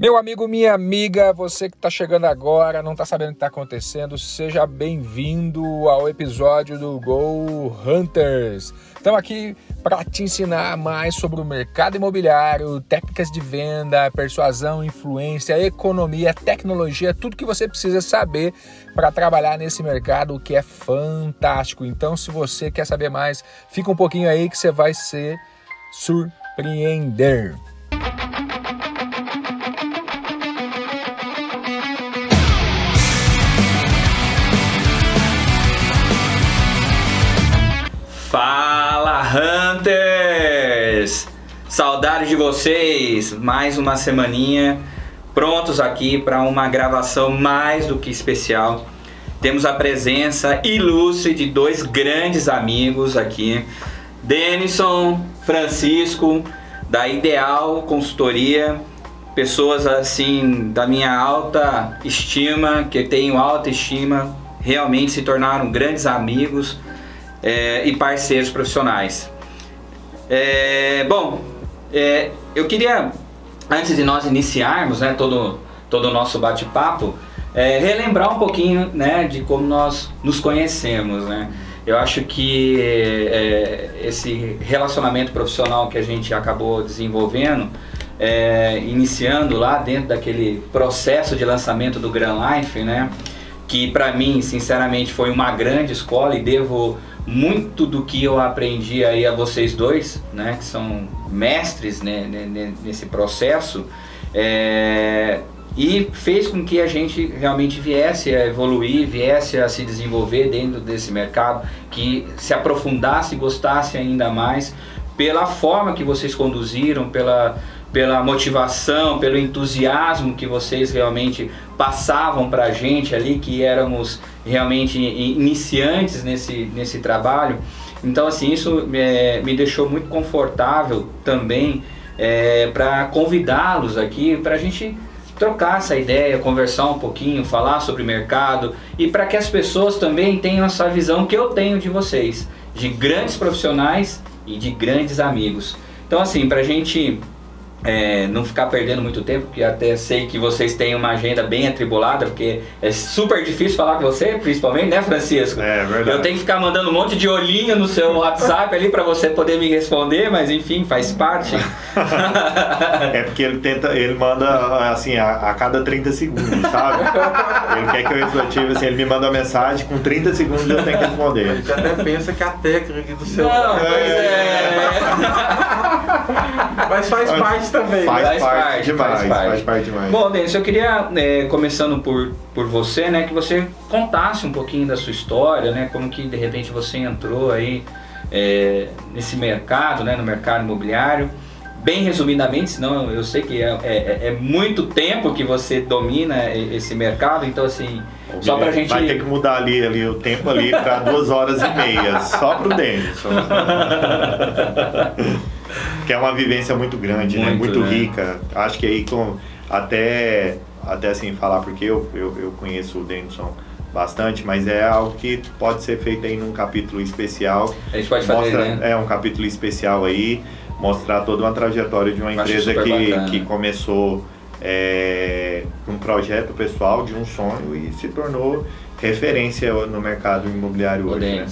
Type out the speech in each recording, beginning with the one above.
Meu amigo, minha amiga, você que está chegando agora, não está sabendo o que está acontecendo, seja bem-vindo ao episódio do Go Hunters. Estamos aqui para te ensinar mais sobre o mercado imobiliário, técnicas de venda, persuasão, influência, economia, tecnologia, tudo que você precisa saber para trabalhar nesse mercado que é fantástico. Então, se você quer saber mais, fica um pouquinho aí que você vai se surpreender. Saudades de vocês! Mais uma semaninha prontos aqui para uma gravação mais do que especial. Temos a presença ilustre de dois grandes amigos aqui, Denison, Francisco, da Ideal Consultoria, pessoas assim da minha alta estima, que tenho alta estima, realmente se tornaram grandes amigos é, e parceiros profissionais. É, bom, é, eu queria, antes de nós iniciarmos né, todo, todo o nosso bate-papo, é, relembrar um pouquinho né, de como nós nos conhecemos. Né? Eu acho que é, esse relacionamento profissional que a gente acabou desenvolvendo, é, iniciando lá dentro daquele processo de lançamento do Grand Life, né? que para mim, sinceramente, foi uma grande escola e devo muito do que eu aprendi aí a vocês dois, né, que são mestres né, nesse processo, é, e fez com que a gente realmente viesse a evoluir, viesse a se desenvolver dentro desse mercado, que se aprofundasse e gostasse ainda mais pela forma que vocês conduziram, pela pela motivação, pelo entusiasmo que vocês realmente passavam para a gente ali, que éramos realmente iniciantes nesse, nesse trabalho. Então, assim, isso é, me deixou muito confortável também é, para convidá-los aqui para a gente trocar essa ideia, conversar um pouquinho, falar sobre mercado e para que as pessoas também tenham essa visão que eu tenho de vocês, de grandes profissionais e de grandes amigos. Então, assim, para a gente é, não ficar perdendo muito tempo, porque até sei que vocês têm uma agenda bem atribulada, porque é super difícil falar com você, principalmente, né, Francisco? É, verdade. Eu tenho que ficar mandando um monte de olhinho no seu WhatsApp ali para você poder me responder, mas enfim, faz parte. é porque ele tenta, ele manda assim, a, a cada 30 segundos, sabe? Ele quer que eu refletive, assim, ele me manda uma mensagem, com 30 segundos eu tenho que responder. Ele até pensa que a técnica do seu. Não, pois é. Mas faz parte também. Faz, faz parte, parte, demais, faz parte. Faz parte demais. Bom, Denis, eu queria, é, começando por, por você, né, que você contasse um pouquinho da sua história, né, como que de repente você entrou aí é, nesse mercado, né, no mercado imobiliário. Bem resumidamente, senão eu sei que é, é, é muito tempo que você domina esse mercado, então assim, só pra gente. Vai ter que mudar ali, ali o tempo ali para duas horas e meia, só pro Denison. que é uma vivência muito grande, muito, né? Muito né? rica. Acho que aí com até até assim falar porque eu, eu, eu conheço o Denison bastante, mas é algo que pode ser feito aí num capítulo especial. A gente pode fazer, Mostra, né? É um capítulo especial aí, mostrar toda uma trajetória de uma empresa que, que começou é, um projeto pessoal de um sonho e se tornou referência no mercado imobiliário hoje. Né?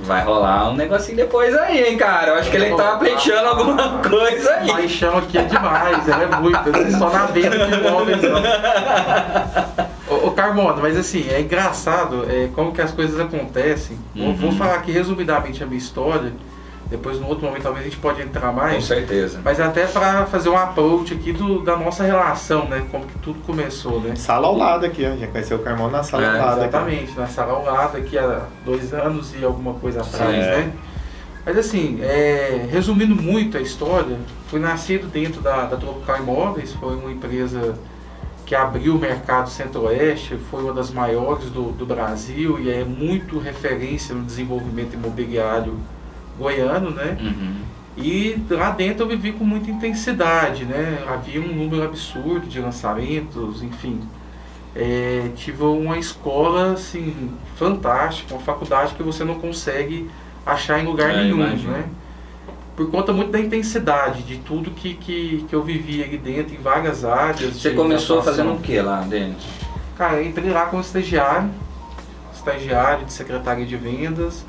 Vai rolar um negocinho depois aí, hein, cara. Eu acho que ele tá pleiteando alguma coisa aí. Paixão aqui é demais, ela é muito, só na venda de imóveis, não. Ô, ô Carmona, mas assim, é engraçado é, como que as coisas acontecem. Uhum. Vou, vou falar aqui resumidamente a minha história. Depois, no outro momento, talvez a gente pode entrar mais. Com certeza. Mas até para fazer um approach aqui do, da nossa relação, né? Como que tudo começou, né? Sala ao lado aqui, ó. Já conheceu o Carmão na sala é, ao lado. Exatamente, aqui. na sala ao lado aqui há dois anos e alguma coisa atrás, é. né? Mas assim, é, resumindo muito a história, fui nascido dentro da, da Tropical Imóveis, foi uma empresa que abriu o mercado centro-oeste, foi uma das maiores do, do Brasil e é muito referência no desenvolvimento imobiliário goiano, né? Uhum. E lá dentro eu vivi com muita intensidade, né? Havia um número absurdo de lançamentos, enfim. É, tive uma escola assim fantástica, uma faculdade que você não consegue achar em lugar é, nenhum, imagino. né? por conta muito da intensidade de tudo que, que, que eu vivi ali dentro, em várias áreas. Você começou fazendo o que lá dentro? Cara, eu entrei lá como estagiário, estagiário de secretária de vendas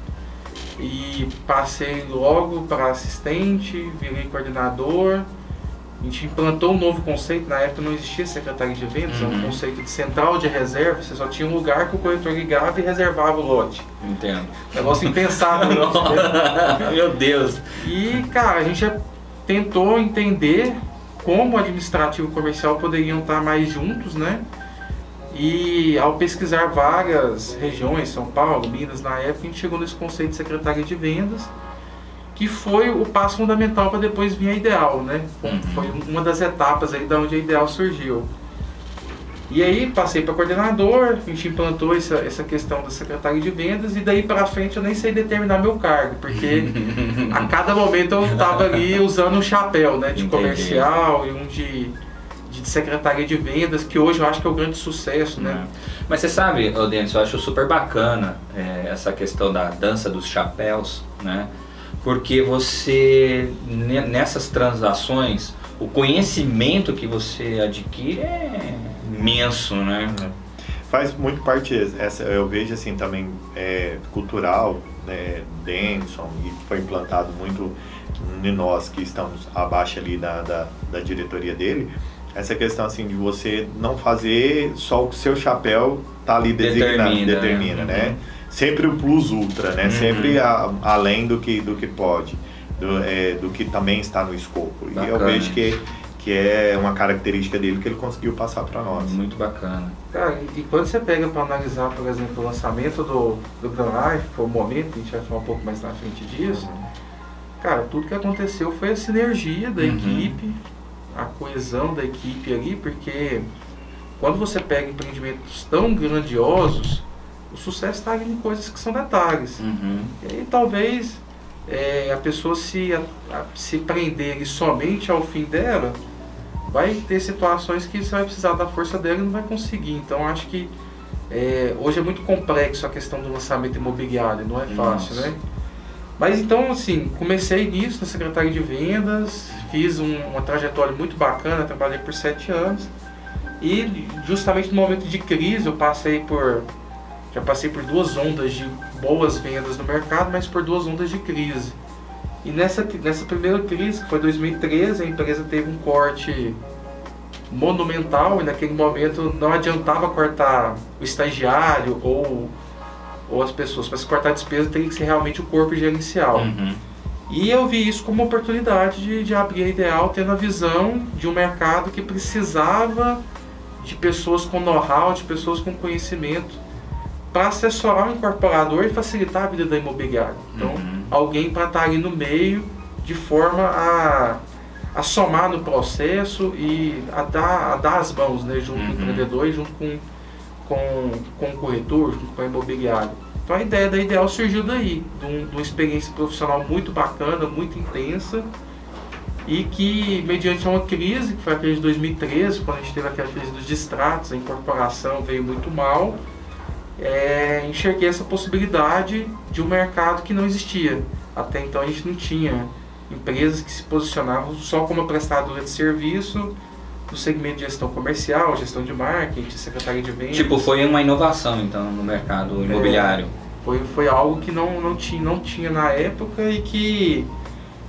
e passei logo para assistente, virei coordenador. A gente implantou um novo conceito, na época não existia secretária de vendas, uhum. um conceito de central de reserva, você só tinha um lugar que o corretor ligava e reservava o lote. Entendo. Negócio impensável. Meu Deus. E, cara, a gente tentou entender como o administrativo e comercial poderiam estar mais juntos, né? E ao pesquisar várias regiões, São Paulo, Minas, na época, a gente chegou nesse conceito de secretária de vendas, que foi o passo fundamental para depois vir a Ideal, né? Uhum. Foi uma das etapas aí da onde a Ideal surgiu. E aí passei para coordenador, a gente implantou essa, essa questão da secretária de vendas e daí para frente eu nem sei determinar meu cargo, porque a cada momento eu estava ali usando um chapéu, né, de Entendi. comercial e um de secretaria de vendas, que hoje eu acho que é o um grande sucesso, né? É. Mas você sabe, Denis, eu acho super bacana é, essa questão da dança dos chapéus, né? Porque você, nessas transações, o conhecimento que você adquire é imenso, né? É. Faz muito parte, essa, eu vejo assim também, é, cultural, né, Denson, e foi implantado muito em nós que estamos abaixo ali da, da, da diretoria dele, essa questão assim de você não fazer só o que seu chapéu tá ali designado, determina, determina né? né? Sempre o plus ultra, né? Uhum. Sempre a, além do que, do que pode, do, é, do que também está no escopo. Bacana. E eu vejo que, que é uma característica dele que ele conseguiu passar para nós. Muito bacana. Cara, e quando você pega para analisar, por exemplo, o lançamento do, do Grand Life, foi o momento, a gente vai falar um pouco mais na frente disso, uhum. cara, tudo que aconteceu foi a sinergia da uhum. equipe, a coesão da equipe ali, porque quando você pega empreendimentos tão grandiosos, o sucesso está em coisas que são detalhes. Uhum. E aí talvez é, a pessoa se, a, a, se prender somente ao fim dela, vai ter situações que você vai precisar da força dela e não vai conseguir. Então acho que é, hoje é muito complexo a questão do lançamento imobiliário, não é fácil, Nossa. né? Mas então, assim, comecei nisso na Secretaria de Vendas, fiz um, uma trajetória muito bacana, trabalhei por sete anos. E justamente no momento de crise eu passei por. Já passei por duas ondas de boas vendas no mercado, mas por duas ondas de crise. E nessa, nessa primeira crise, que foi 2013, a empresa teve um corte monumental e naquele momento não adiantava cortar o estagiário ou ou as pessoas. Para se cortar despesa, tem que ser realmente o corpo gerencial. Uhum. E eu vi isso como uma oportunidade de, de abrir a Ideal, tendo a visão de um mercado que precisava de pessoas com know-how, de pessoas com conhecimento, para assessorar o incorporador e facilitar a vida da imobiliária. Então, uhum. alguém para estar ali no meio, de forma a, a somar no processo e a dar, a dar as mãos né, junto uhum. com o empreendedor e junto com com, com o corretor, com o imobiliário. Então a ideia da Ideal surgiu daí, de, um, de uma experiência profissional muito bacana, muito intensa, e que mediante uma crise, que foi a crise de 2013, quando a gente teve aquela crise dos distratos, a incorporação veio muito mal, é, enxerguei essa possibilidade de um mercado que não existia. Até então a gente não tinha empresas que se posicionavam só como prestadora de serviço no segmento de gestão comercial, gestão de marketing, secretaria de vendas. Tipo, foi uma inovação então no mercado imobiliário. É, foi, foi algo que não, não, tinha, não tinha na época e que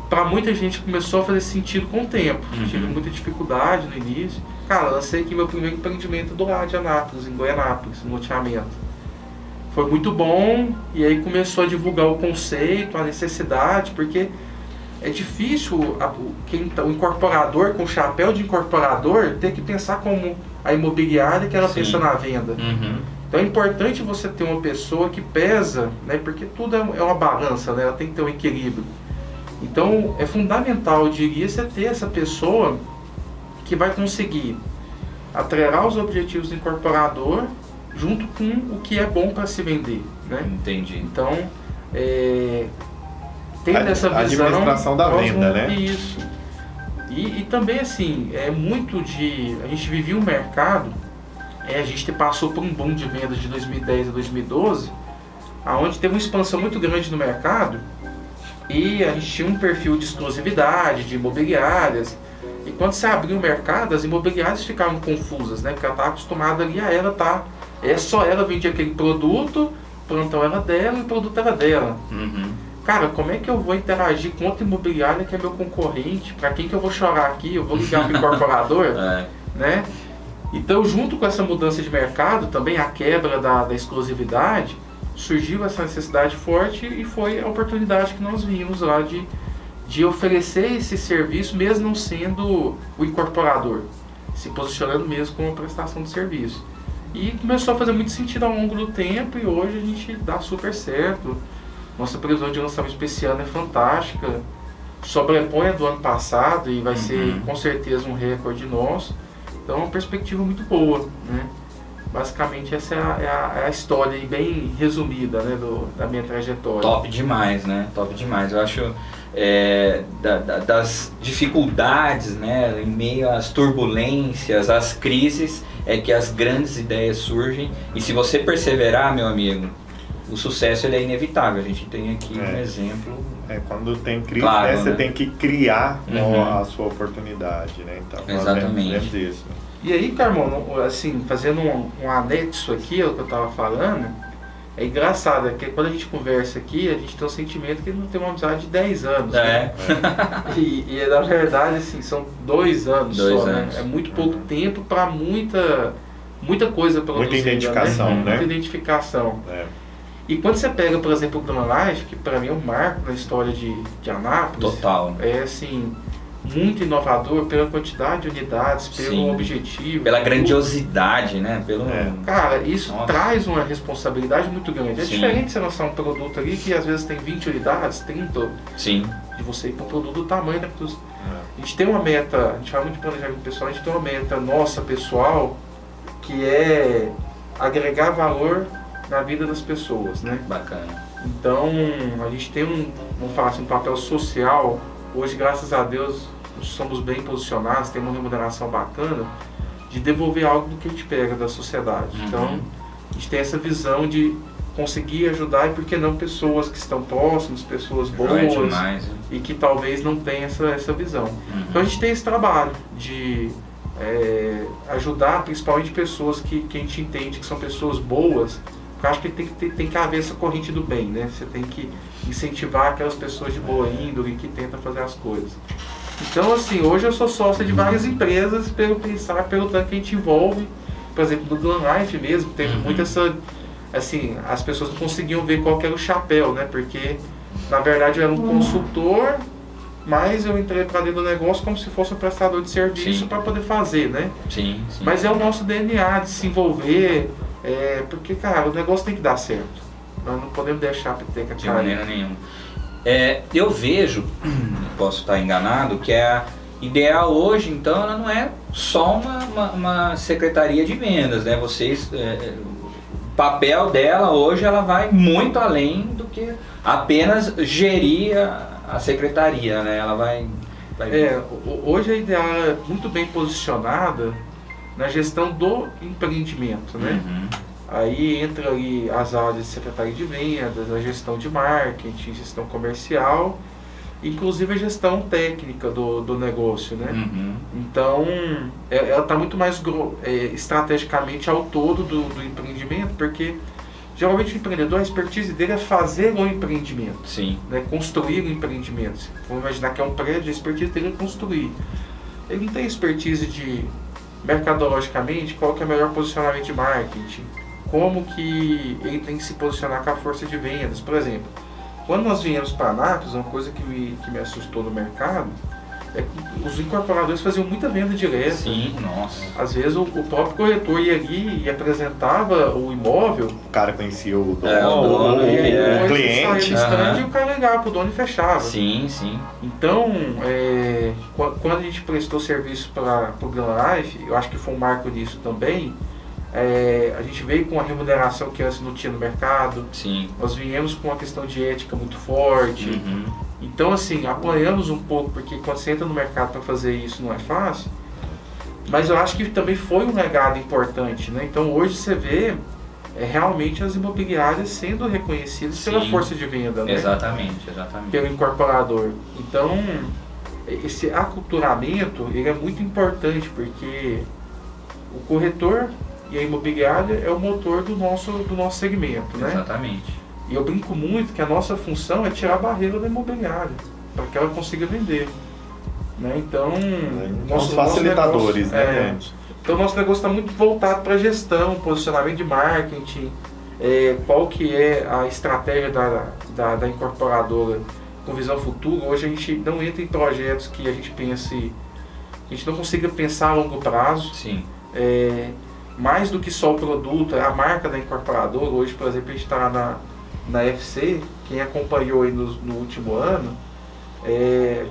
para muita gente começou a fazer sentido com o tempo. Uhum. Tive muita dificuldade no início. Cara, lancei aqui meu primeiro empreendimento do lado de Anápolis, em Goianápolis, no loteamento. Foi muito bom e aí começou a divulgar o conceito, a necessidade, porque é difícil a, quem, tá, o incorporador com o chapéu de incorporador ter que pensar como a imobiliária que ela Sim. pensa na venda. Uhum. Então é importante você ter uma pessoa que pesa, né, porque tudo é, é uma balança, né, ela tem que ter um equilíbrio. Então é fundamental, eu diria, você ter essa pessoa que vai conseguir atrelar os objetivos do incorporador junto com o que é bom para se vender. Né? Entendi. Então, é, tendo essa visão. A administração da venda, né? Isso. E, e, também, assim, é muito de. A gente vivia um mercado, é, a gente passou por um boom de vendas de 2010 a 2012, aonde teve uma expansão muito grande no mercado E a gente tinha um perfil de exclusividade, de imobiliárias. E quando você abriu o mercado, as imobiliárias ficavam confusas, né? Porque ela estava acostumada ali a ela tá. É só ela vendia aquele produto, plantão era dela e o produto era dela. Uhum. Cara, como é que eu vou interagir com outra imobiliária que é meu concorrente? Para quem que eu vou chorar aqui? Eu vou ligar para incorporador? é. né? Então, junto com essa mudança de mercado, também a quebra da, da exclusividade, surgiu essa necessidade forte e foi a oportunidade que nós vimos lá de, de oferecer esse serviço, mesmo não sendo o incorporador, se posicionando mesmo como prestação de serviço. E começou a fazer muito sentido ao longo do tempo e hoje a gente dá super certo. Nossa previsão de lançamento especial é fantástica, sobrepõe a do ano passado e vai uhum. ser com certeza um recorde nosso. Então é uma perspectiva muito boa, né? Basicamente essa é a, é a, é a história bem resumida né, do, da minha trajetória. Top demais, né? Top demais. Eu acho é, da, da, das dificuldades, né, em meio às turbulências, às crises, é que as grandes ideias surgem. E se você perseverar, meu amigo, o sucesso ele é inevitável. A gente tem aqui é. um exemplo. É, quando tem crise, claro, né, você né? tem que criar uhum. a sua oportunidade, né? Então, Exatamente. isso. E aí, Carmão, assim, fazendo um, um anexo aqui ao que eu estava falando, é engraçado, é que quando a gente conversa aqui, a gente tem o um sentimento que não tem uma amizade de 10 anos. É. Né? E, e, na verdade, assim, são dois anos dois só, né? anos. né? É muito pouco uhum. tempo para muita, muita coisa produzida. Muita identificação, né? né? Muita identificação. É. E quando você pega, por exemplo, o Grama Life, que para mim é um marco na história de, de Anápolis. Total. É assim, muito inovador pela quantidade de unidades, pelo Sim, objetivo. Pela grandiosidade, né? Pelo... É. Cara, isso Nossa. traz uma responsabilidade muito grande. É Sim. diferente você lançar um produto ali que às vezes tem 20 unidades, 30. Sim. De você ir para um produto do tamanho, né? É. A gente tem uma meta, a gente fala muito de planejamento pessoal, a gente tem uma meta nossa pessoal que é agregar valor na vida das pessoas, né? Bacana. Então, a gente tem um, vamos falar assim, um papel social. Hoje, graças a Deus, somos bem posicionados, temos uma remuneração bacana de devolver algo do que a gente pega da sociedade. Uhum. Então, a gente tem essa visão de conseguir ajudar e por que não pessoas que estão próximas, pessoas boas é demais, né? e que talvez não tenham essa, essa visão. Uhum. Então a gente tem esse trabalho de é, ajudar principalmente pessoas que, que a gente entende que são pessoas boas eu acho que tem que, tem que haver essa corrente do bem, né? Você tem que incentivar aquelas pessoas de boa índole que tentam fazer as coisas. Então, assim, hoje eu sou sócio de várias empresas pelo pensar, pelo tanto que a gente envolve. Por exemplo, do Glam Life mesmo, teve uhum. muito essa. Assim, as pessoas não conseguiam ver qual era o chapéu, né? Porque, na verdade, eu era um uhum. consultor, mas eu entrei para dentro do negócio como se fosse um prestador de serviço para poder fazer, né? Sim, sim. Mas é o nosso DNA de se envolver é, porque, cara, o negócio tem que dar certo. Nós não podemos deixar a peteca De maneira nenhuma. É, eu vejo, posso estar enganado, que a ideal hoje, então, ela não é só uma, uma, uma secretaria de vendas, né? Vocês, é, o papel dela hoje, ela vai muito além do que apenas gerir a, a secretaria, né? Ela vai... vai... É, hoje a ideal é muito bem posicionada na gestão do empreendimento, né? Uhum. Aí entra ali as áreas de secretaria de vendas, a gestão de marketing, gestão comercial, inclusive a gestão técnica do, do negócio, né? Uhum. Então, é, ela está muito mais é, estrategicamente ao todo do, do empreendimento, porque geralmente o empreendedor, a expertise dele é fazer o empreendimento. Sim. Né? Construir o empreendimento. Vamos imaginar que é um prédio, a expertise dele é construir. Ele não tem expertise de mercadologicamente, qual que é o melhor posicionamento de marketing, como que ele tem que se posicionar com a força de vendas. Por exemplo, quando nós viemos para Anápolis, uma coisa que me, que me assustou no mercado é que os incorporadores faziam muita venda direta. Sim, nossa. Às vezes o, o próprio corretor ia ali e apresentava o imóvel. O cara conhecia o dono, é, o, dono, e, é. o cliente. Uhum. E o cara ligava pro dono e fechava. Sim, sim. Então, é, quando a gente prestou serviço para o Grand Life, eu acho que foi um marco nisso também. É, a gente veio com uma remuneração que antes não tinha no mercado. Sim. Nós viemos com uma questão de ética muito forte. Uhum. Então, assim, apoiamos um pouco, porque quando você entra no mercado para fazer isso não é fácil. Mas eu acho que também foi um legado importante, né? Então, hoje você vê é realmente as imobiliárias sendo reconhecidas Sim. pela força de venda, né? Exatamente, exatamente. Pelo incorporador. Então, esse aculturamento ele é muito importante porque o corretor e a imobiliária é o motor do nosso, do nosso segmento, né? Exatamente. E eu brinco muito que a nossa função é tirar a barreira da imobiliária para que ela consiga vender. Né? Então, é, nosso, facilitadores, nosso negócio, né? É, então, nosso negócio está muito voltado para gestão, posicionamento de marketing, é, qual que é a estratégia da, da, da, incorporadora com visão futura. Hoje a gente não entra em projetos que a gente pense, a gente não consiga pensar a longo prazo. Sim. É, mais do que só o produto, é a marca da incorporadora. Hoje, por exemplo, a gente está na, na FC, quem acompanhou aí no, no último ano, é,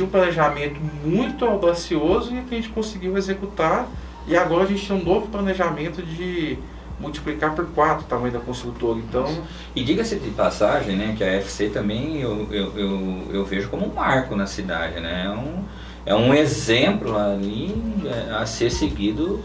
um planejamento muito audacioso e que a gente conseguiu executar. E agora a gente tem um novo planejamento de multiplicar por quatro o tamanho da construtora. Então... E diga-se de passagem, né, que a FC também eu, eu, eu, eu, vejo como um marco na cidade, né? É um, é um exemplo ali é, a ser seguido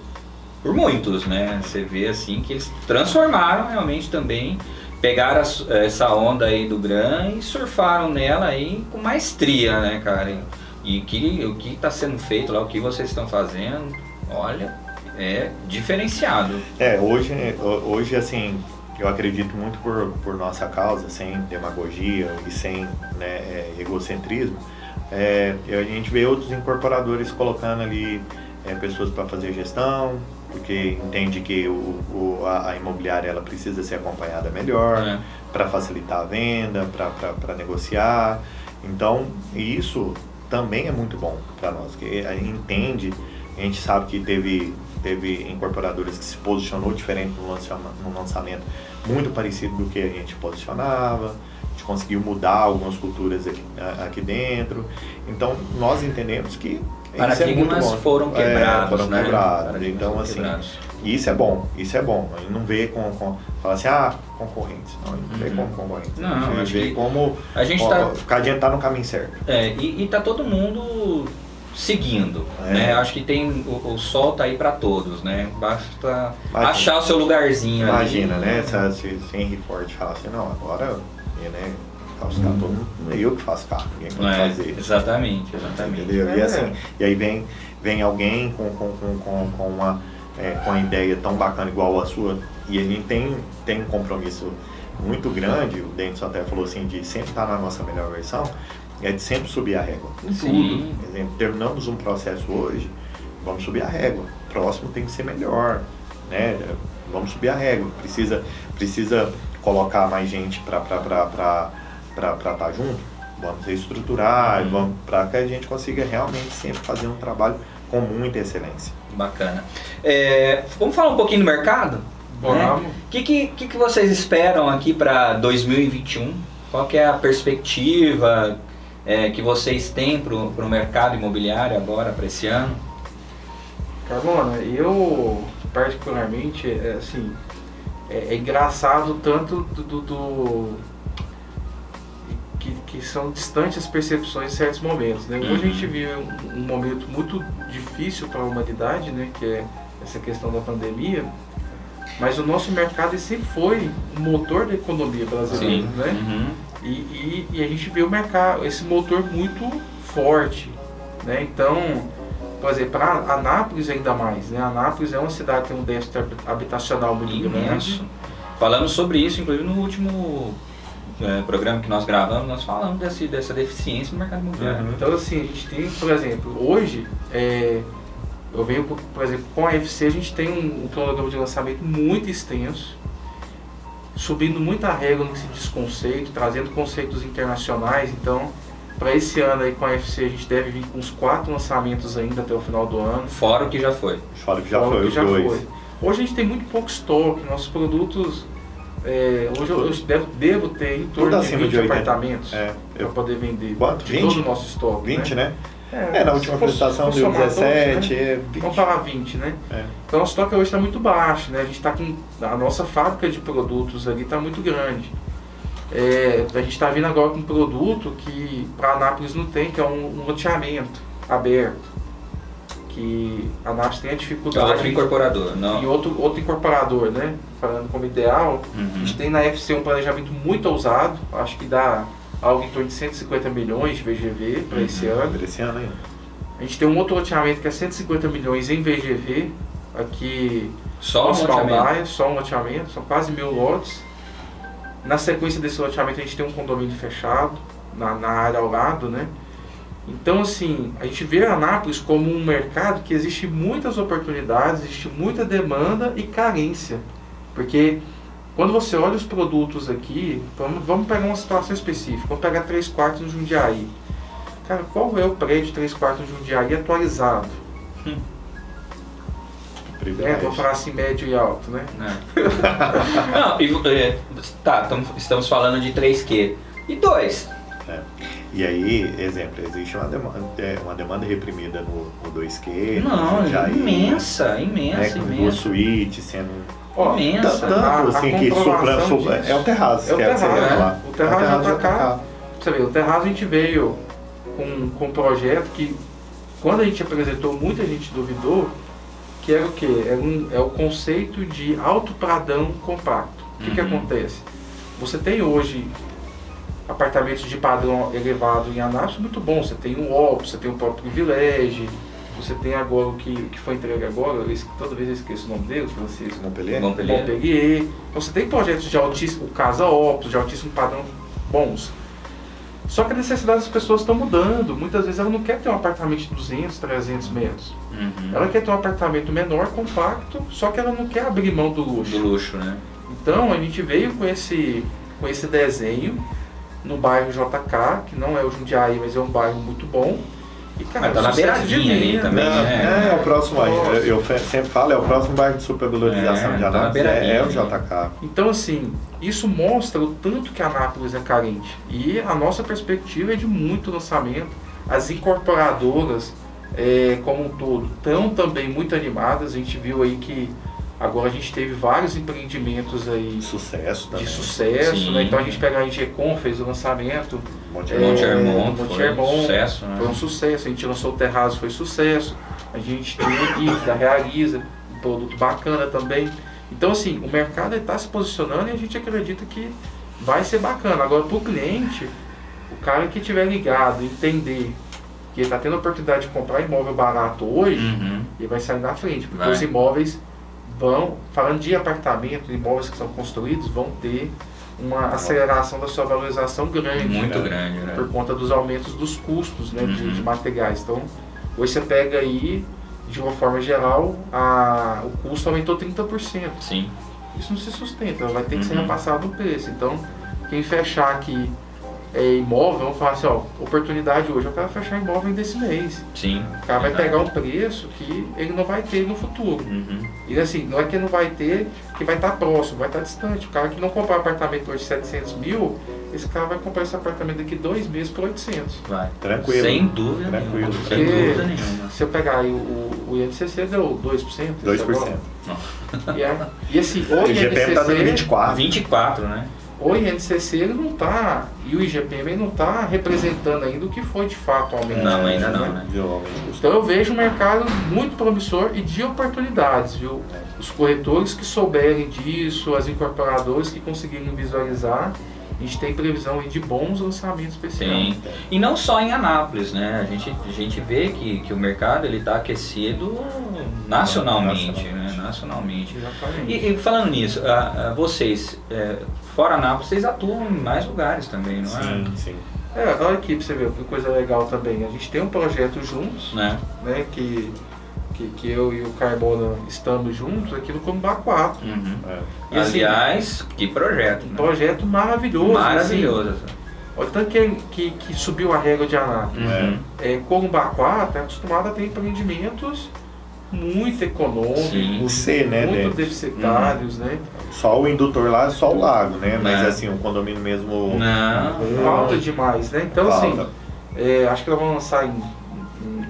por muitos, né? Você vê assim que eles transformaram realmente também, pegaram essa onda aí do Gran e surfaram nela aí com maestria, né, cara? E que, o que está sendo feito lá, o que vocês estão fazendo, olha, é diferenciado. É, hoje, hoje assim, eu acredito muito por, por nossa causa, sem demagogia e sem né, é, egocentrismo, é, a gente vê outros incorporadores colocando ali é, pessoas para fazer gestão, porque entende que o, o a, a, imobiliária ela precisa ser acompanhada melhor é. para facilitar a venda, para negociar. Então, isso também é muito bom para nós, que a gente entende, a gente sabe que teve, teve incorporadoras que se posicionou diferente no lançamento, no lançamento muito parecido do que a gente posicionava, gente conseguiu mudar algumas culturas aqui, aqui dentro. Então, nós entendemos que Paradigmas é foram quebrados, é, foram né? quebrados. Então, assim, quebrados. isso é bom, isso é bom. A gente não vê com, com fala assim, ah, concorrentes. Não, a gente não vê uhum. como concorrentes. Não, a gente vê como a gente tá, ficar adiantado no caminho certo. É, e, e tá todo mundo seguindo, é. né? Acho que tem o, o sol tá aí para todos, né? Basta Imagina. achar o seu lugarzinho. Imagina, ali. né? Se, se, se Henry Ford falar assim, não, agora, né? Os carros todo não é eu que faço carro, ninguém pode é, fazer. Exatamente, exatamente. Entendeu? É. E assim, e aí vem, vem alguém com, com, com, com, com uma, é, com uma ideia tão bacana igual a sua, e ele tem, tem um compromisso muito grande, o Denison até falou assim, de sempre estar na nossa melhor versão, é de sempre subir a régua. Em tudo. Por exemplo, terminamos um processo hoje, vamos subir a régua. Próximo tem que ser melhor. Né? Vamos subir a régua. Precisa, precisa colocar mais gente para estar tá junto, vamos reestruturar, uhum. vamos para que a gente consiga realmente sempre fazer um trabalho com muita excelência. Bacana. É, vamos falar um pouquinho do mercado? O né? que, que, que vocês esperam aqui para 2021? Qual que é a perspectiva é, que vocês têm para o mercado imobiliário agora, para esse ano? Carmona, eu particularmente, é, assim, é, é engraçado tanto do, do que, que são distantes as percepções em certos momentos. Né? Hoje a gente uhum. vive um, um momento muito difícil para a humanidade, né? que é essa questão da pandemia, mas o nosso mercado sempre foi o motor da economia brasileira. Sim. Né? Uhum. E, e, e, a gente vê o mercado, esse motor muito forte. Né? Então, por exemplo, para Anápolis ainda mais. Né? Anápolis é uma cidade que tem um déficit habitacional muito grande. Falamos sobre isso, inclusive, no último é, programa que nós gravamos, nós falamos desse, dessa deficiência no mercado imobiliário. Uhum. Então, assim, a gente tem, por exemplo, hoje, é, eu venho, por exemplo, com a FC, a gente tem um, um cronograma de lançamento muito extenso, subindo muita regra nesse conceito, trazendo conceitos internacionais. Então, para esse ano aí com a FC, a gente deve vir com uns quatro lançamentos ainda até o final do ano. Fora o que já foi. Fora o que já Fora foi, que já dois. Foi. Hoje a gente tem muito pouco estoque, nossos produtos é, hoje eu, eu devo, devo, ter em torno de 20 de apartamentos é, para poder vender. Quanto? De 20? todo o nosso estoque. 20, né? né? É, é, na última apresentação deu 17, né? 20. Vamos falar 20, né? É. Então o estoque hoje está muito baixo, né? A gente está com. A nossa fábrica de produtos ali está muito grande. É, a gente está vindo agora com um produto que para Anápolis não tem, que é um, um loteamento aberto que a Anápolis tem a dificuldade. Outro incorporador, não. E outro, outro incorporador, né? Falando como ideal, uhum. a gente tem na FC um planejamento muito ousado, acho que dá algo em torno de 150 milhões de VGV para uhum. esse ano. Esse ano ainda. A gente tem um outro loteamento que é 150 milhões em VGV, aqui só um só um loteamento, são quase mil lotes. Na sequência desse loteamento a gente tem um condomínio fechado na, na área ao lado, né? Então, assim, a gente vê a Anápolis como um mercado que existe muitas oportunidades, existe muita demanda e carência. Porque quando você olha os produtos aqui, vamos, vamos pegar uma situação específica, vamos pegar 3 quartos no Jundiaí. Cara, qual é o prédio 3 quartos no Jundiaí atualizado? Hum. É, vou falar assim, médio e alto, né? É. Não, e, é, tá, estamos falando de 3Q. E 2? É. E aí, exemplo, existe uma demanda, é, uma demanda reprimida no, no 2Q. Não, imensa, imensa, né, com imensa. suíte sendo. Oh, imensa. Tanto a, assim a que supra, supra, é o terraço. É o terraço, é. O terraço já está cá. Você vê, o terraço a gente veio com, com um projeto que, quando a gente apresentou, muita gente duvidou, que era o quê? É, um, é o conceito de alto pradão compacto. O que, uhum. que acontece? Você tem hoje apartamentos de padrão elevado em Anápolis muito bom. Você tem um OP, você tem o próprio privilégio, você tem agora o que, que foi entregue agora, eu, toda vez eu esqueço o nome dele, Francisco. Montpellier. Montpellier. Montpellier. Então você tem projetos de altíssimo, casa Opus, de altíssimo padrão bons. Só que a necessidade das pessoas estão mudando. Muitas vezes ela não quer ter um apartamento de 200, 300 metros. Uhum. Ela quer ter um apartamento menor, compacto, só que ela não quer abrir mão do luxo. Do luxo, né? Então a gente veio com esse, com esse desenho no bairro JK, que não é o Jundiaí, mas é um bairro muito bom. E, cara, tá na beiradinha ali também, né? É, é, o próximo aí. Eu, eu, sempre falo, é o próximo bairro de supervalorização é, de Anápolis, tá é, é, o JK. Então, assim, isso mostra o tanto que Anápolis é carente. E a nossa perspectiva é de muito lançamento. As incorporadoras, é, como um todo, estão também muito animadas. A gente viu aí que Agora a gente teve vários empreendimentos aí sucesso de sucesso, né? Então a gente pega a Ingecom, fez o lançamento. Monte, é, Monte Hermon, Monte Hermon, foi um sucesso, né? Foi um sucesso. A gente lançou o Terraço, foi sucesso. A gente tem aqui da Realiza, um produto bacana também. Então assim, o mercado está se posicionando e a gente acredita que vai ser bacana. Agora para o cliente, o cara que estiver ligado, entender que ele está tendo a oportunidade de comprar imóvel barato hoje, uhum. ele vai sair na frente, porque vai. os imóveis vão, falando de apartamentos, imóveis que são construídos, vão ter uma aceleração da sua valorização grande. Muito né? grande, né? Por conta dos aumentos dos custos né, uhum. de, de, materiais. Então, hoje você pega aí, de uma forma geral, a, o custo aumentou 30%. Sim. Isso não se sustenta, vai ter que uhum. ser repassado o preço. Então, quem fechar aqui é, imóvel, vamos falar assim, ó, oportunidade hoje, eu quero fechar imóvel desse mês. Sim. O cara vai pegar um preço que ele não vai ter no futuro. Uhum. E assim, não é que ele não vai ter, que vai estar próximo, vai estar distante. O cara que não comprar um apartamento hoje de 700 mil, esse cara vai comprar esse apartamento daqui dois meses por 800. Vai. Tranquilo. Sem dúvida Tranquilo. nenhuma. Sem dúvida nenhuma. Se eu pegar aí o, o INCC deu 2%. 2%. E, é, e assim, o, o IGPM está dando 24%. 24%, né? O INCC ele não está, e o IGPM não está representando ainda o que foi de fato o aumento. Não, ainda não, né? Então eu vejo um mercado muito promissor e de oportunidades, viu? Os corretores que souberem disso, as incorporadoras que conseguirem visualizar, a gente tem previsão de bons lançamentos especiais. Sim. E não só em Anápolis, né? A gente, a gente vê que, que o mercado ele está aquecido nacionalmente, né? Nacionalmente. E, e, falando nisso, vocês, é, fora Anápolis, vocês atuam em mais lugares também, não é? Sim, sim. É, olha aqui pra você ver que coisa legal também. A gente tem um projeto juntos, né? né que que, que eu e o Carbona estamos juntos aqui no Combá 4. Uhum. É. Assim, Aliás, que projeto. Um né? projeto maravilhoso. Maravilhoso. Assim, olha tanto que, que, que, subiu a régua de Anápolis. Uhum. É, Corumbá 4 é acostumado a ter empreendimentos muito econômicos, C, né, muito né? deficitários, uhum. né? Só o indutor lá é só o lago, né? Mas é. assim, o condomínio mesmo. Não. Falta demais, né? Então assim, Falta. assim, é, acho que nós vamos lançar em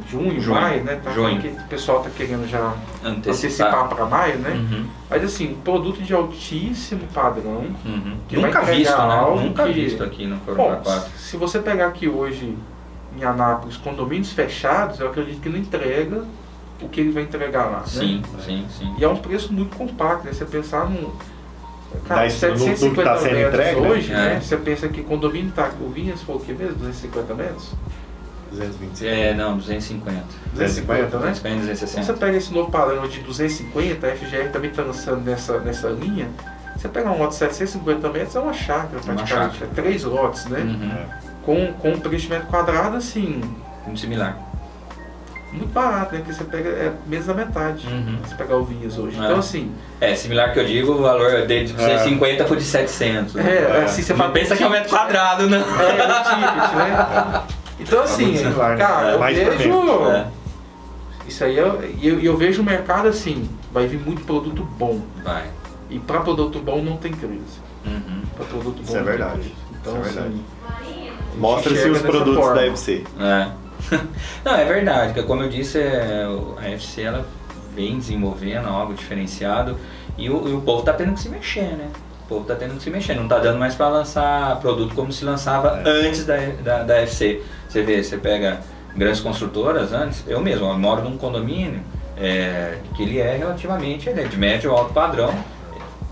junho, junho maio, né? Tá junho. Que o pessoal está querendo já antecipar para maio, né? Uhum. Mas assim, produto de altíssimo padrão. Uhum. Que Nunca visto, né? Nunca que... visto aqui no Coronga 4. Se você pegar aqui hoje em Anápolis condomínios fechados, eu acredito que não entrega o que ele vai entregar lá. Sim, né? sim, sim. E é um preço muito compacto, né? Você pensar num. Cara, Mas 750 tá sendo metros entregue, né? hoje, né? É. Você pensa que condomínio tá com vinhas, foi o que mesmo? 250 metros? 225. É, não, 250. 250, né? 250, Então 260. você pega esse novo padrão de 250, a FGR também está lançando nessa, nessa linha. Você pega um lote de 750 metros, é uma chácara praticamente, chácara. é três lotes, né? Uhum. Com, com um preenchimento quadrado, assim, Muito similar. Muito barato, né? Porque você pega é, menos da metade. Uhum. Se pegar o Vinhas hoje. É. Então, assim, É, similar que eu digo, o valor de 250 foi de 700. né? é, assim você Não fala. pensa que é um metro quadrado, não. É, o ticket, né? Então, assim, similar, né? cara, eu Mais vejo. É, Isso aí, eu, e eu, eu vejo o mercado assim, vai vir muito produto bom. vai. E para produto bom não tem crise. Uhum. Para produto bom Isso é não tem verdade. crise. Então, Isso é verdade. assim, Mostra-se os produtos forma. da UFC. É. Não, é verdade, que como eu disse, é, a FC ela vem desenvolvendo algo diferenciado e o, e o povo tá tendo que se mexer, né? O povo tá tendo que se mexer, não tá dando mais para lançar produto como se lançava É. antes da, da, da FC. Você vê, você pega grandes construtoras antes, eu mesmo, eu moro num condomínio é, que ele é relativamente ele é de médio alto padrão.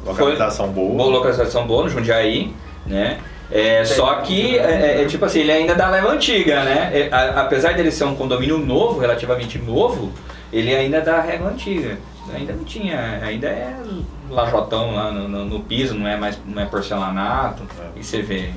Localização boa. Boa localização boa no Jundiaí, né? É, só que, é, é, tipo assim, ele ainda é da leva antiga, né? É, a- apesar dele ser um condomínio novo, relativamente novo, ele ainda é da régua antiga. Ainda não tinha, ainda é lajotão lá no, no- no piso, não é mais não é porcelanato. É. E você vê.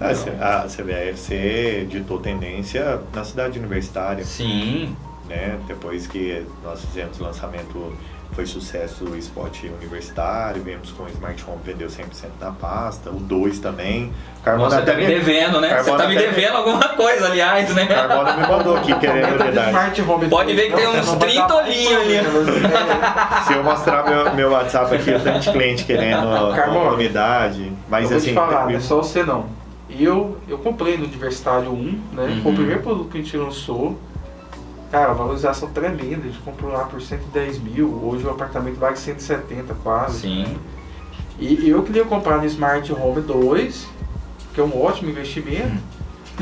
é, A, a CBFC ditou tendência na cidade universitária, Sim, né? Depois que nós fizemos o lançamento, foi sucesso o spot universitário, viemos com o Smart Home, vendeu 100% da pasta, o 2 também. Carmona você tá me devendo, né? Você Carmona tá me até- devendo alguma coisa, aliás, né? Carmona me mandou aqui querendo verdade. Pode ver que tem uns você não vai 30 dar mais olhinhos ali. problemas, Se eu mostrar meu, meu WhatsApp aqui, eu tenho de cliente querendo uma Carmona, unidade. Mas eu vou assim, te falar, não é só você não. Eu, eu comprei no Universitário 1, né? Uhum. Foi o primeiro produto que a gente lançou. Cara, valorização tremenda. A gente comprou lá por 110 mil. Hoje o apartamento vale 170 quase. Sim. E eu queria comprar no Smart Home 2, que é um ótimo investimento.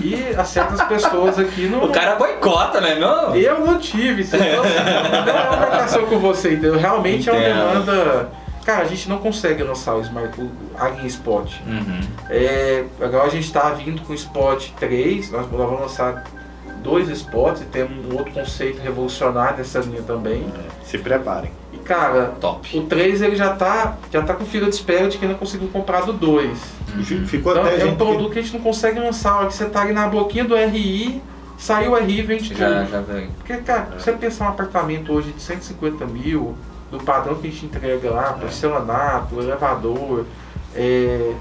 E as certas pessoas aqui não. O cara boicota, né? Não? Eu não tive, entendeu? não é uma marcação com você, entendeu? Realmente é uma Entendo. demanda. Cara, a gente não consegue lançar o Smart a linha Spot. Uhum. É, agora a gente está vindo com o Spot 3, nós vamos lançar dois spots e temos um outro conceito revolucionário nessa linha também. Se preparem. E cara, Top. o 3 ele já tá, já tá com fila de espera de quem não conseguiu comprar do 2. Uhum. Ficou Então até é um produto que a gente não consegue lançar. Que você tá ali na boquinha do RI, saiu o RI e vende Já, tudo. já veio. Porque, cara, você pensar um apartamento hoje de 150 mil, do padrão que a gente entrega lá, porcelanato, elevador, é,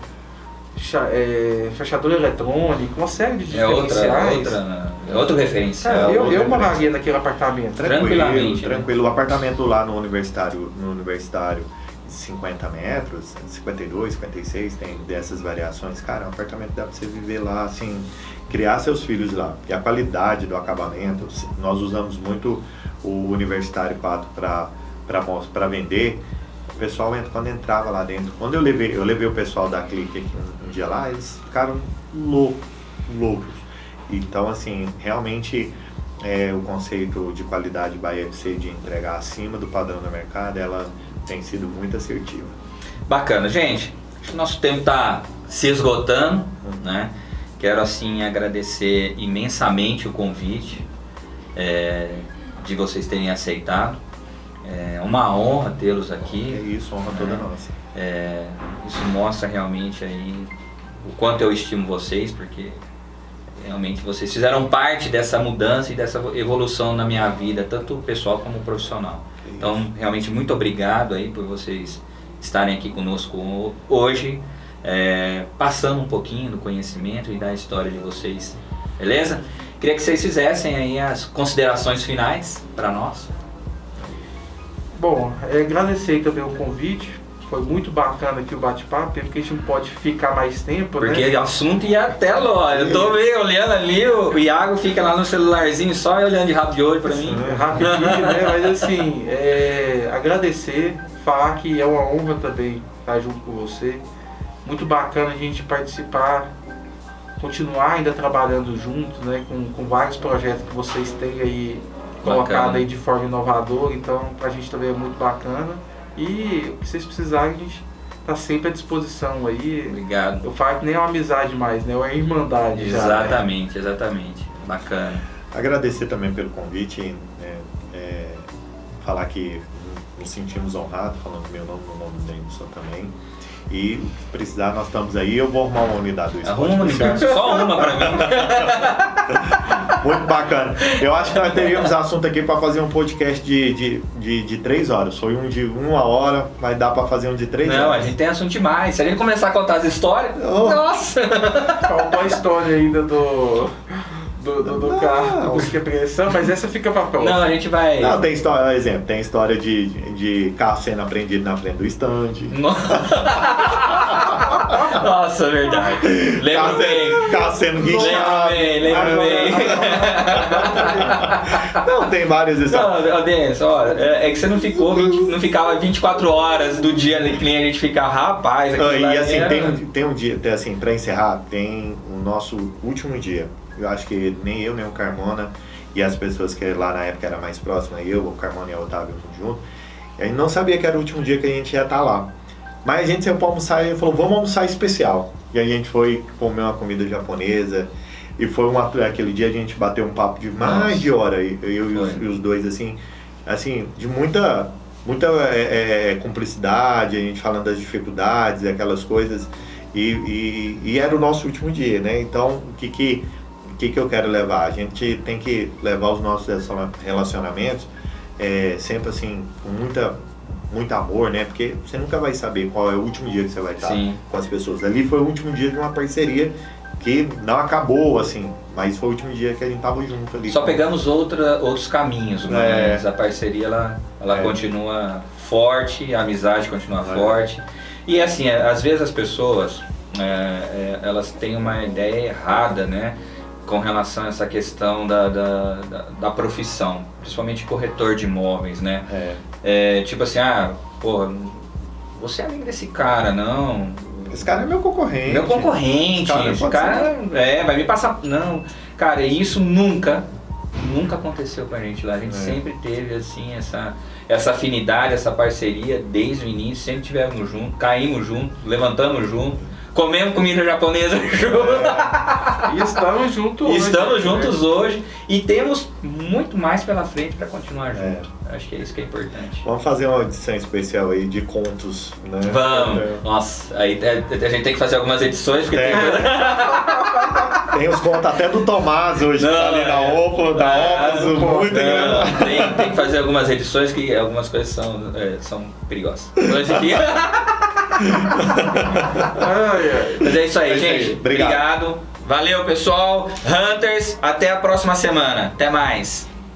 é, fechador eletrônico, uma série de É outra, diferenciais. outra, é outro referencial. Cara, eu, outra eu referência. moraria naquele apartamento. Tranquilo, Tranquilamente, né? tranquilo. O apartamento lá no universitário, no universitário, de 50 metros, 52, 56, tem dessas variações. Cara, um apartamento dá pra você viver lá, assim, criar seus filhos lá. E a qualidade do acabamento, nós usamos muito o Universitário 4 para para vender. O pessoal quando entrava lá dentro, quando eu levei, eu levei o pessoal da Clique aqui um, um dia lá, eles ficaram loucos, loucos. Então, assim, realmente é, o conceito de qualidade by FC de entregar acima do padrão do mercado, ela tem sido muito assertiva. Bacana, gente. Acho que o nosso tempo está se esgotando, né? Quero assim agradecer imensamente o convite é, de vocês terem aceitado. É uma honra tê-los É aqui. isso, honra toda É. nossa. É, isso mostra realmente aí o quanto eu estimo vocês, porque realmente vocês fizeram parte dessa mudança e dessa evolução na minha vida, tanto pessoal como profissional. Então, realmente, muito obrigado aí por vocês estarem aqui conosco hoje, é, passando um pouquinho do conhecimento e da história de vocês, beleza? Queria que vocês fizessem aí as considerações finais para nós. Bom, é, agradecer também o convite. Foi muito bacana aqui o bate-papo, porque a gente não pode ficar mais tempo, Porque né? o assunto ia até lá. Eu tô meio olhando ali, o Iago fica lá no celularzinho só olhando de rabo de olho pra mim. É, rapidinho, né? Mas assim, é, agradecer, falar que é uma honra também estar junto com você. Muito bacana a gente participar, continuar ainda trabalhando junto, né? Com, com vários projetos que vocês têm aí colocada aí de forma inovadora, então pra gente também é muito bacana. E o que vocês precisarem, a gente tá sempre à disposição aí. Obrigado. Eu falo que nem é uma amizade mais, né? É uma irmandade. Exatamente, já, né? exatamente. Bacana. Agradecer também pelo convite, né? é, falar que nos sentimos honrados, falando meu nome, no nome do Denilson também. E precisar, nós estamos aí. Eu vou arrumar uma unidade do esporte. Arruma uma unidade, só uma para mim. Muito bacana. Eu acho que nós teríamos assunto aqui para fazer um podcast de, de, de, de, três horas. Foi um de uma hora, mas dá para fazer um de três Não, horas. Não, a gente tem assunto demais. Se a gente começar a contar as histórias. Oh. Nossa! Faltou a história ainda do do, do, do carro do busca apreensão, mas essa fica pra próxima. Não, a gente vai. Não, tem história, exemplo, tem história de, de carro sendo apreendido na frente do stand. Nossa, verdade. Lembro carro bem. Carro sendo guinchado. Lembro bem, lembro bem. Não, tem várias histórias. Não, Dennis, ó, é, é que você não ficou, 20, não ficava 24 horas do dia ali que nem a gente ficar, rapaz. E assim, era... tem, tem um dia, assim, pra encerrar, tem nosso último dia eu acho que nem eu, nem o Carmona e as pessoas que lá na época era mais próxima, eu, o Carmona e o Otávio junto, a gente não sabia que era o último dia que a gente ia estar lá. Mas a gente sempre almoçar e falou, vamos almoçar especial. E a gente foi comer uma comida japonesa. E foi aquele dia a gente bateu um papo de mais Nossa. de hora, eu, eu e, os, e os dois, assim, assim, de muita muita é, é, cumplicidade, a gente falando das dificuldades, aquelas coisas. E, e, e, era o nosso último dia, né? Então, o que, que que, que eu quero levar? A gente tem que levar os nossos relacionamentos é, sempre assim, com muita, muito amor, né? Porque você nunca vai saber qual é o último dia que você vai estar Sim. com as pessoas. Ali foi o último dia de uma parceria que não acabou, assim, mas foi o último dia que a gente tava junto ali. Só pegamos outra, outros caminhos, mas é. a parceria ela, ela é. continua forte, a amizade continua é. forte. E assim, às vezes as pessoas, é, é, elas têm uma ideia errada, né? com relação a essa questão da, da, da, da profissão, principalmente corretor de imóveis, né? É. É, tipo assim, ah, pô, você é amigo desse cara, não. Esse cara é meu concorrente. Meu concorrente, esse cara, esse cara é, vai me passar. Não, cara, isso nunca, nunca aconteceu com a gente lá. A gente é. sempre teve assim essa, essa afinidade, essa parceria desde o início, sempre tivemos junto, caímos junto, levantamos junto comemos comida japonesa junto. É. E estamos juntos hoje. Estamos juntos hoje e temos muito mais pela frente para continuar junto. É. Acho que é isso que é importante. Vamos fazer uma edição especial aí de contos, né? Vamos. É. Nossa, aí é, a gente tem que fazer algumas edições porque tem, tem... tem os contos até do Tomás hoje, não, tá ali na Opa, da é, Opus, muito não, tem, tem, que fazer algumas edições que algumas coisas são, é, são perigosas. Mas aqui... Mas é isso aí, é gente. Obrigado. Obrigado. Valeu, pessoal. Hunters, até a próxima semana. Até mais.